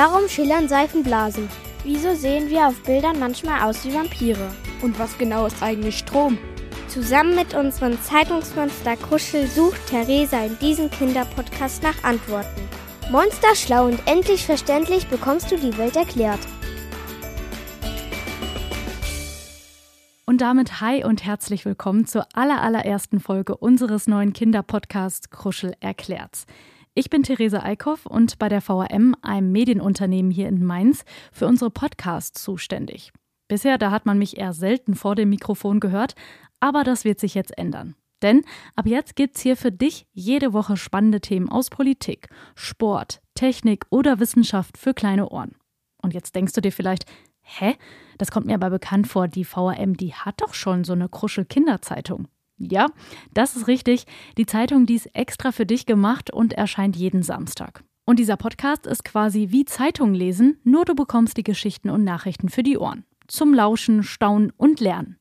Warum schillern Seifenblasen? Wieso sehen wir auf Bildern manchmal aus wie Vampire? Und was genau ist eigentlich Strom? Zusammen mit unserem Zeitungsmonster Kuschel sucht Theresa in diesem Kinderpodcast nach Antworten. Monster schlau und endlich verständlich bekommst du die Welt erklärt. Und damit hi und herzlich willkommen zur allerallerersten Folge unseres neuen Kinderpodcasts Kruschel erklärt's. Ich bin Therese Eickhoff und bei der VRM, einem Medienunternehmen hier in Mainz, für unsere Podcasts zuständig. Bisher, da hat man mich eher selten vor dem Mikrofon gehört, aber das wird sich jetzt ändern. Denn ab jetzt gibt's hier für dich jede Woche spannende Themen aus Politik, Sport, Technik oder Wissenschaft für kleine Ohren. Und jetzt denkst du dir vielleicht, hä? Das kommt mir aber bekannt vor, die VRM, die hat doch schon so eine Kruschel-Kinderzeitung. Ja, das ist richtig. Die Zeitung, die ist extra für dich gemacht und erscheint jeden Samstag. Und dieser Podcast ist quasi wie Zeitung lesen, nur du bekommst die Geschichten und Nachrichten für die Ohren. Zum Lauschen, Staunen und Lernen.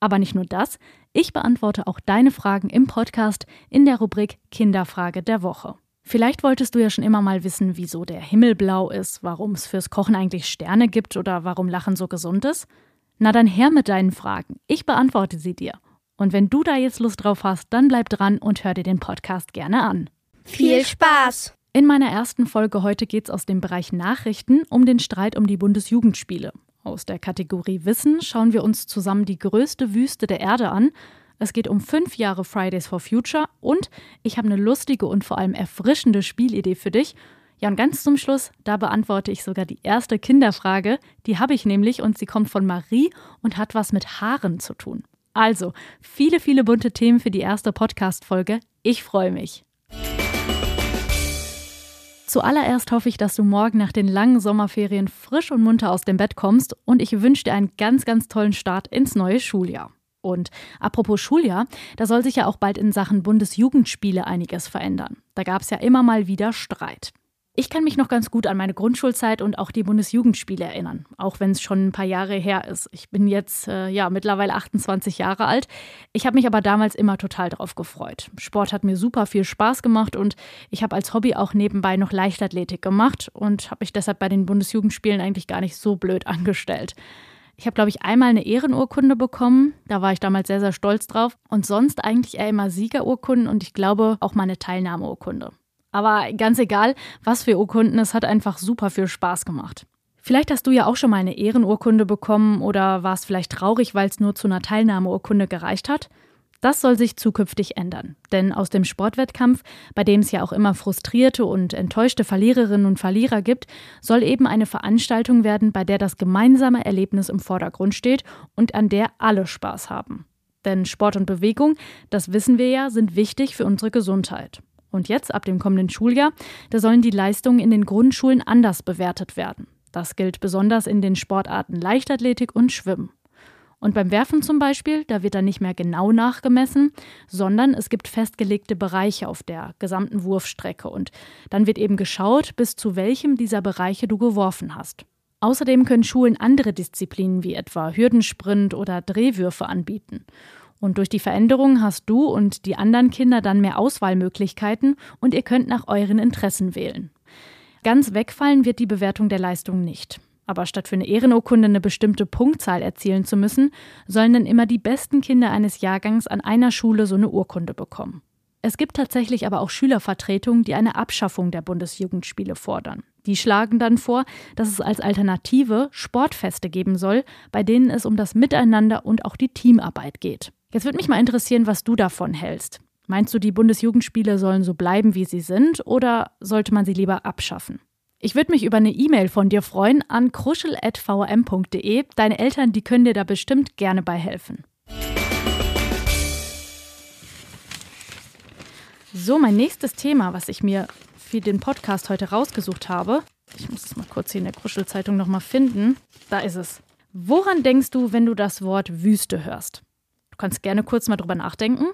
Aber nicht nur das, ich beantworte auch deine Fragen im Podcast in der Rubrik Kinderfrage der Woche. Vielleicht wolltest du ja schon immer mal wissen, wieso der Himmel blau ist, warum es fürs Kochen eigentlich Sterne gibt oder warum Lachen so gesund ist. Na dann her mit deinen Fragen. Ich beantworte sie dir. Und wenn du da jetzt Lust drauf hast, dann bleib dran und hör dir den Podcast gerne an. Viel Spaß! In meiner ersten Folge heute geht es aus dem Bereich Nachrichten um den Streit um die Bundesjugendspiele. Aus der Kategorie Wissen schauen wir uns zusammen die größte Wüste der Erde an. Es geht um fünf Jahre Fridays for Future und ich habe eine lustige und vor allem erfrischende Spielidee für dich. Ja, und ganz zum Schluss, da beantworte ich sogar die erste Kinderfrage. Die habe ich nämlich und sie kommt von Marie und hat was mit Haaren zu tun. Also, viele, viele bunte Themen für die erste Podcast-Folge. Ich freue mich. Zuallererst hoffe ich, dass du morgen nach den langen Sommerferien frisch und munter aus dem Bett kommst und ich wünsche dir einen ganz, ganz tollen Start ins neue Schuljahr. Und apropos Schuljahr, da soll sich ja auch bald in Sachen Bundesjugendspiele einiges verändern. Da gab es ja immer mal wieder Streit. Ich kann mich noch ganz gut an meine Grundschulzeit und auch die Bundesjugendspiele erinnern, auch wenn es schon ein paar Jahre her ist. Ich bin jetzt äh, ja mittlerweile 28 Jahre alt. Ich habe mich aber damals immer total drauf gefreut. Sport hat mir super viel Spaß gemacht und ich habe als Hobby auch nebenbei noch Leichtathletik gemacht und habe mich deshalb bei den Bundesjugendspielen eigentlich gar nicht so blöd angestellt. Ich habe, glaube ich, einmal eine Ehrenurkunde bekommen. Da war ich damals sehr, sehr stolz drauf. Und sonst eigentlich eher immer Siegerurkunden und ich glaube auch mal eine Teilnahmeurkunde. Aber ganz egal, was für Urkunden, es hat einfach super viel Spaß gemacht. Vielleicht hast du ja auch schon mal eine Ehrenurkunde bekommen oder warst vielleicht traurig, weil es nur zu einer Teilnahmeurkunde gereicht hat. Das soll sich zukünftig ändern. Denn aus dem Sportwettkampf, bei dem es ja auch immer frustrierte und enttäuschte Verliererinnen und Verlierer gibt, soll eben eine Veranstaltung werden, bei der das gemeinsame Erlebnis im Vordergrund steht und an der alle Spaß haben. Denn Sport und Bewegung, das wissen wir ja, sind wichtig für unsere Gesundheit. Und jetzt, ab dem kommenden Schuljahr, da sollen die Leistungen in den Grundschulen anders bewertet werden. Das gilt besonders in den Sportarten Leichtathletik und Schwimmen. Und beim Werfen zum Beispiel, da wird dann nicht mehr genau nachgemessen, sondern es gibt festgelegte Bereiche auf der gesamten Wurfstrecke und dann wird eben geschaut, bis zu welchem dieser Bereiche du geworfen hast. Außerdem können Schulen andere Disziplinen wie etwa Hürdensprint oder Drehwürfe anbieten. Und durch die Veränderung hast du und die anderen Kinder dann mehr Auswahlmöglichkeiten und ihr könnt nach euren Interessen wählen. Ganz wegfallen wird die Bewertung der Leistung nicht. Aber statt für eine Ehrenurkunde eine bestimmte Punktzahl erzielen zu müssen, sollen dann immer die besten Kinder eines Jahrgangs an einer Schule so eine Urkunde bekommen. Es gibt tatsächlich aber auch Schülervertretungen, die eine Abschaffung der Bundesjugendspiele fordern. Die schlagen dann vor, dass es als Alternative Sportfeste geben soll, bei denen es um das Miteinander und auch die Teamarbeit geht. Jetzt würde mich mal interessieren, was du davon hältst. Meinst du, die Bundesjugendspiele sollen so bleiben, wie sie sind, oder sollte man sie lieber abschaffen? Ich würde mich über eine E-Mail von dir freuen an kruschel.vm.de. Deine Eltern, die können dir da bestimmt gerne bei helfen. So, mein nächstes Thema, was ich mir für den Podcast heute rausgesucht habe. Ich muss es mal kurz hier in der Kruschelzeitung nochmal finden. Da ist es. Woran denkst du, wenn du das Wort Wüste hörst? Du kannst gerne kurz mal drüber nachdenken.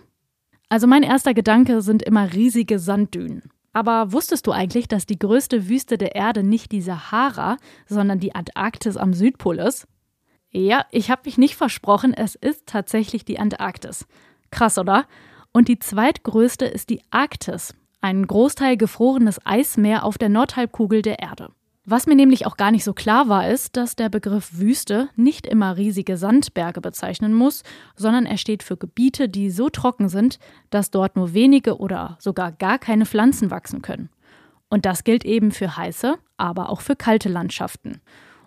Also mein erster Gedanke sind immer riesige Sanddünen. Aber wusstest du eigentlich, dass die größte Wüste der Erde nicht die Sahara, sondern die Antarktis am Südpol ist? Ja, ich habe mich nicht versprochen, es ist tatsächlich die Antarktis. Krass, oder? Und die zweitgrößte ist die Arktis, ein Großteil gefrorenes Eismeer auf der Nordhalbkugel der Erde. Was mir nämlich auch gar nicht so klar war, ist, dass der Begriff Wüste nicht immer riesige Sandberge bezeichnen muss, sondern er steht für Gebiete, die so trocken sind, dass dort nur wenige oder sogar gar keine Pflanzen wachsen können. Und das gilt eben für heiße, aber auch für kalte Landschaften.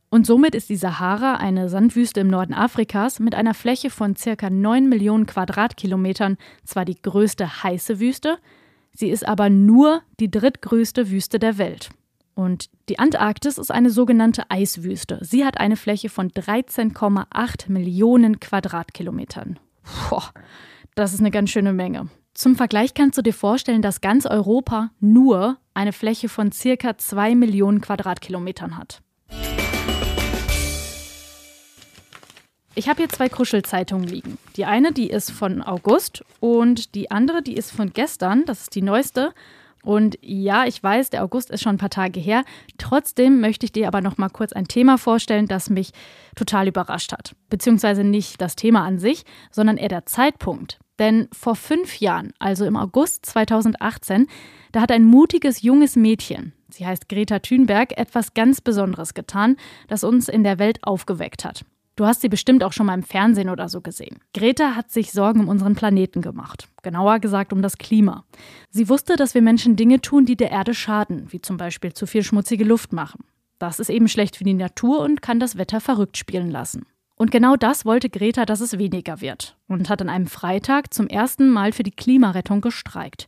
Und somit ist die Sahara eine Sandwüste im Norden Afrikas mit einer Fläche von circa 9 Millionen Quadratkilometern zwar die größte heiße Wüste, sie ist aber nur die drittgrößte Wüste der Welt. Und die Antarktis ist eine sogenannte Eiswüste. Sie hat eine Fläche von 13,8 Millionen Quadratkilometern. Boah, das ist eine ganz schöne Menge. Zum Vergleich kannst du dir vorstellen, dass ganz Europa nur eine Fläche von circa 2 Millionen Quadratkilometern hat. Ich habe hier zwei Kuschelzeitungen liegen. Die eine, die ist von August und die andere, die ist von gestern. Das ist die neueste. Und ja, ich weiß, der August ist schon ein paar Tage her. Trotzdem möchte ich dir aber noch mal kurz ein Thema vorstellen, das mich total überrascht hat. Beziehungsweise nicht das Thema an sich, sondern eher der Zeitpunkt. Denn vor fünf Jahren, also im August 2018, da hat ein mutiges junges Mädchen, sie heißt Greta Thunberg, etwas ganz Besonderes getan, das uns in der Welt aufgeweckt hat. Du hast sie bestimmt auch schon mal im Fernsehen oder so gesehen. Greta hat sich Sorgen um unseren Planeten gemacht. Genauer gesagt um das Klima. Sie wusste, dass wir Menschen Dinge tun, die der Erde schaden, wie zum Beispiel zu viel schmutzige Luft machen. Das ist eben schlecht für die Natur und kann das Wetter verrückt spielen lassen. Und genau das wollte Greta, dass es weniger wird. Und hat an einem Freitag zum ersten Mal für die Klimarettung gestreikt.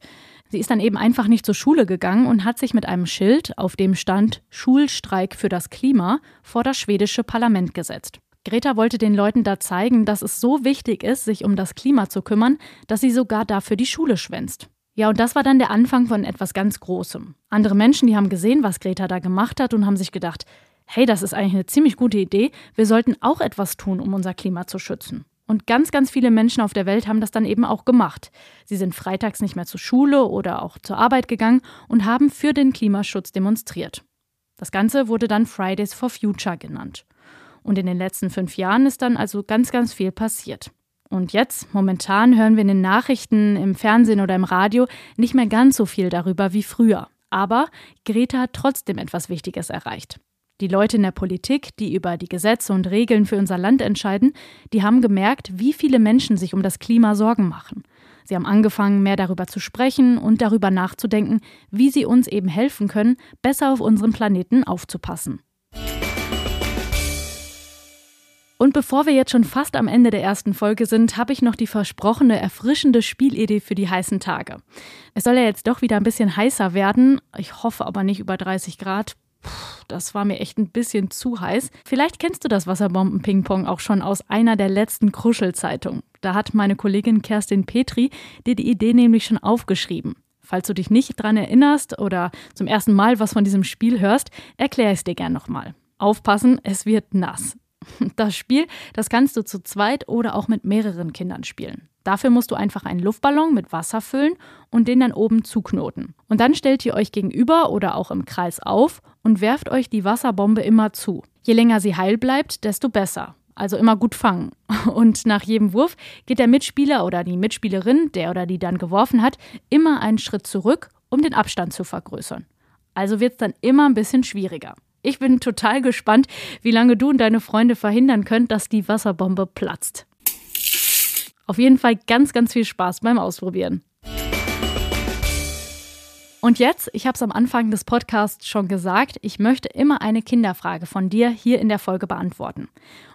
Sie ist dann eben einfach nicht zur Schule gegangen und hat sich mit einem Schild, auf dem stand Schulstreik für das Klima, vor das schwedische Parlament gesetzt. Greta wollte den Leuten da zeigen, dass es so wichtig ist, sich um das Klima zu kümmern, dass sie sogar dafür die Schule schwänzt. Ja, und das war dann der Anfang von etwas ganz Großem. Andere Menschen, die haben gesehen, was Greta da gemacht hat und haben sich gedacht, hey, das ist eigentlich eine ziemlich gute Idee, wir sollten auch etwas tun, um unser Klima zu schützen. Und ganz, ganz viele Menschen auf der Welt haben das dann eben auch gemacht. Sie sind freitags nicht mehr zur Schule oder auch zur Arbeit gegangen und haben für den Klimaschutz demonstriert. Das Ganze wurde dann Fridays for Future genannt. Und in den letzten fünf Jahren ist dann also ganz, ganz viel passiert. Und jetzt, momentan, hören wir in den Nachrichten, im Fernsehen oder im Radio nicht mehr ganz so viel darüber wie früher. Aber Greta hat trotzdem etwas Wichtiges erreicht. Die Leute in der Politik, die über die Gesetze und Regeln für unser Land entscheiden, die haben gemerkt, wie viele Menschen sich um das Klima Sorgen machen. Sie haben angefangen, mehr darüber zu sprechen und darüber nachzudenken, wie sie uns eben helfen können, besser auf unseren Planeten aufzupassen. Und bevor wir jetzt schon fast am Ende der ersten Folge sind, habe ich noch die versprochene erfrischende Spielidee für die heißen Tage. Es soll ja jetzt doch wieder ein bisschen heißer werden. Ich hoffe aber nicht über 30 Grad. Puh, das war mir echt ein bisschen zu heiß. Vielleicht kennst du das Wasserbomben-Ping-Pong auch schon aus einer der letzten Kruschelzeitungen. Da hat meine Kollegin Kerstin Petri dir die Idee nämlich schon aufgeschrieben. Falls du dich nicht dran erinnerst oder zum ersten Mal was von diesem Spiel hörst, erkläre ich es dir gern nochmal. Aufpassen, es wird nass. Das Spiel, das kannst du zu zweit oder auch mit mehreren Kindern spielen. Dafür musst du einfach einen Luftballon mit Wasser füllen und den dann oben zuknoten. Und dann stellt ihr euch gegenüber oder auch im Kreis auf und werft euch die Wasserbombe immer zu. Je länger sie heil bleibt, desto besser. Also immer gut fangen. Und nach jedem Wurf geht der Mitspieler oder die Mitspielerin, der oder die dann geworfen hat, immer einen Schritt zurück, um den Abstand zu vergrößern. Also wird es dann immer ein bisschen schwieriger. Ich bin total gespannt, wie lange du und deine Freunde verhindern könnt, dass die Wasserbombe platzt. Auf jeden Fall ganz, ganz viel Spaß beim Ausprobieren. Und jetzt, ich habe es am Anfang des Podcasts schon gesagt, ich möchte immer eine Kinderfrage von dir hier in der Folge beantworten.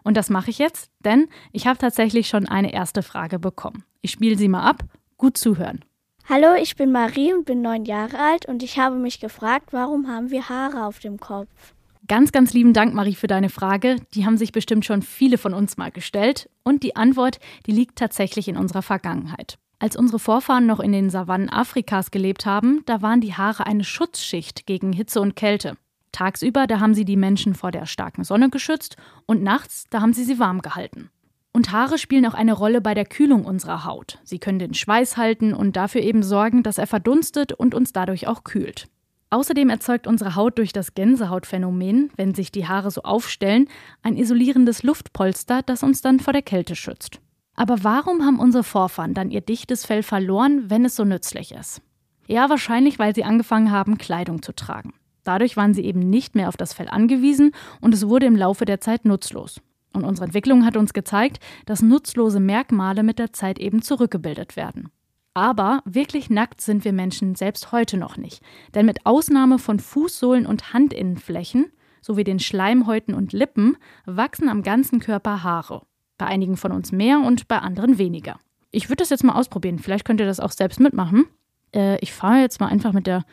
Und das mache ich jetzt, denn ich habe tatsächlich schon eine erste Frage bekommen. Ich spiele sie mal ab. Gut zuhören. Hallo, ich bin Marie und bin neun Jahre alt und ich habe mich gefragt, warum haben wir Haare auf dem Kopf? Ganz, ganz lieben Dank, Marie, für deine Frage. Die haben sich bestimmt schon viele von uns mal gestellt. Und die Antwort, die liegt tatsächlich in unserer Vergangenheit. Als unsere Vorfahren noch in den Savannen Afrikas gelebt haben, da waren die Haare eine Schutzschicht gegen Hitze und Kälte. Tagsüber, da haben sie die Menschen vor der starken Sonne geschützt und nachts, da haben sie sie warm gehalten. Und Haare spielen auch eine Rolle bei der Kühlung unserer Haut. Sie können den Schweiß halten und dafür eben sorgen, dass er verdunstet und uns dadurch auch kühlt. Außerdem erzeugt unsere Haut durch das Gänsehautphänomen, wenn sich die Haare so aufstellen, ein isolierendes Luftpolster, das uns dann vor der Kälte schützt. Aber warum haben unsere Vorfahren dann ihr dichtes Fell verloren, wenn es so nützlich ist? Ja, wahrscheinlich, weil sie angefangen haben, Kleidung zu tragen. Dadurch waren sie eben nicht mehr auf das Fell angewiesen und es wurde im Laufe der Zeit nutzlos. Und unsere Entwicklung hat uns gezeigt, dass nutzlose Merkmale mit der Zeit eben zurückgebildet werden. Aber wirklich nackt sind wir Menschen selbst heute noch nicht. Denn mit Ausnahme von Fußsohlen und Handinnenflächen sowie den Schleimhäuten und Lippen wachsen am ganzen Körper Haare. Bei einigen von uns mehr und bei anderen weniger. Ich würde das jetzt mal ausprobieren. Vielleicht könnt ihr das auch selbst mitmachen. Äh, ich fahre jetzt mal einfach mit, der,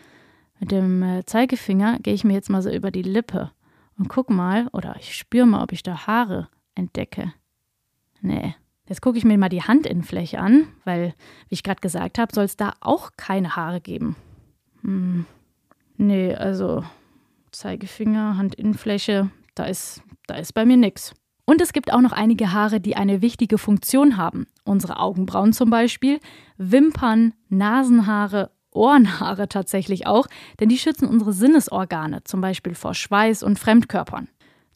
mit dem äh, Zeigefinger, gehe ich mir jetzt mal so über die Lippe und guck mal, oder ich spüre mal, ob ich da Haare entdecke. Nee. Jetzt gucke ich mir mal die Handinnenfläche an, weil, wie ich gerade gesagt habe, soll es da auch keine Haare geben. Hm. Nee, also Zeigefinger, Handinnenfläche, da ist, da ist bei mir nichts. Und es gibt auch noch einige Haare, die eine wichtige Funktion haben. Unsere Augenbrauen zum Beispiel, Wimpern, Nasenhaare, Ohrenhaare tatsächlich auch, denn die schützen unsere Sinnesorgane, zum Beispiel vor Schweiß und Fremdkörpern.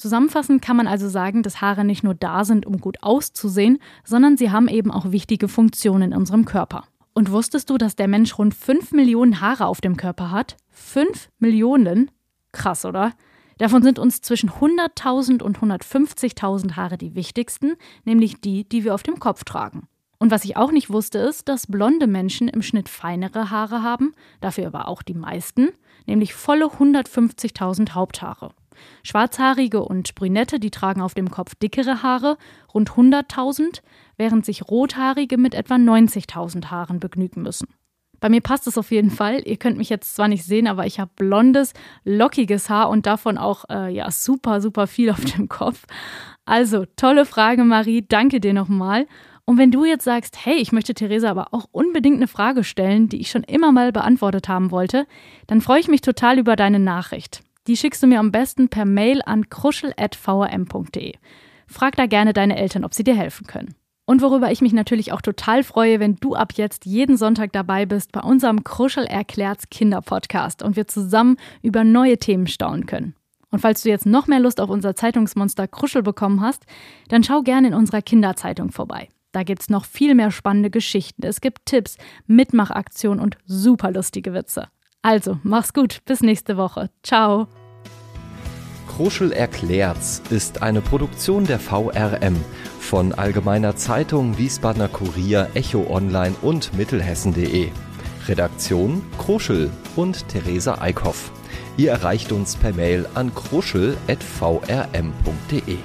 Zusammenfassend kann man also sagen, dass Haare nicht nur da sind, um gut auszusehen, sondern sie haben eben auch wichtige Funktionen in unserem Körper. Und wusstest du, dass der Mensch rund 5 Millionen Haare auf dem Körper hat? 5 Millionen? Krass, oder? Davon sind uns zwischen 100.000 und 150.000 Haare die wichtigsten, nämlich die, die wir auf dem Kopf tragen. Und was ich auch nicht wusste, ist, dass blonde Menschen im Schnitt feinere Haare haben, dafür aber auch die meisten, nämlich volle 150.000 Haupthaare. Schwarzhaarige und Brünette, die tragen auf dem Kopf dickere Haare, rund 100.000, während sich Rothaarige mit etwa 90.000 Haaren begnügen müssen. Bei mir passt es auf jeden Fall. Ihr könnt mich jetzt zwar nicht sehen, aber ich habe blondes, lockiges Haar und davon auch äh, ja super, super viel auf dem Kopf. Also, tolle Frage, Marie. Danke dir nochmal. Und wenn du jetzt sagst, hey, ich möchte Theresa aber auch unbedingt eine Frage stellen, die ich schon immer mal beantwortet haben wollte, dann freue ich mich total über deine Nachricht. Die schickst du mir am besten per Mail an kruschel.vrm.de. Frag da gerne deine Eltern, ob sie dir helfen können. Und worüber ich mich natürlich auch total freue, wenn du ab jetzt jeden Sonntag dabei bist bei unserem Kruschel erklärt's Kinder-Podcast und wir zusammen über neue Themen staunen können. Und falls du jetzt noch mehr Lust auf unser Zeitungsmonster Kruschel bekommen hast, dann schau gerne in unserer Kinderzeitung vorbei. Da gibt's noch viel mehr spannende Geschichten. Es gibt Tipps, Mitmachaktionen und super lustige Witze. Also, mach's gut. Bis nächste Woche. Ciao. Kruschel erklärt's ist eine Produktion der VRM von Allgemeiner Zeitung, Wiesbadener Kurier, Echo Online und Mittelhessen.de. Redaktion Kruschel und Theresa Eickhoff. Ihr erreicht uns per Mail an kruschel.vrm.de.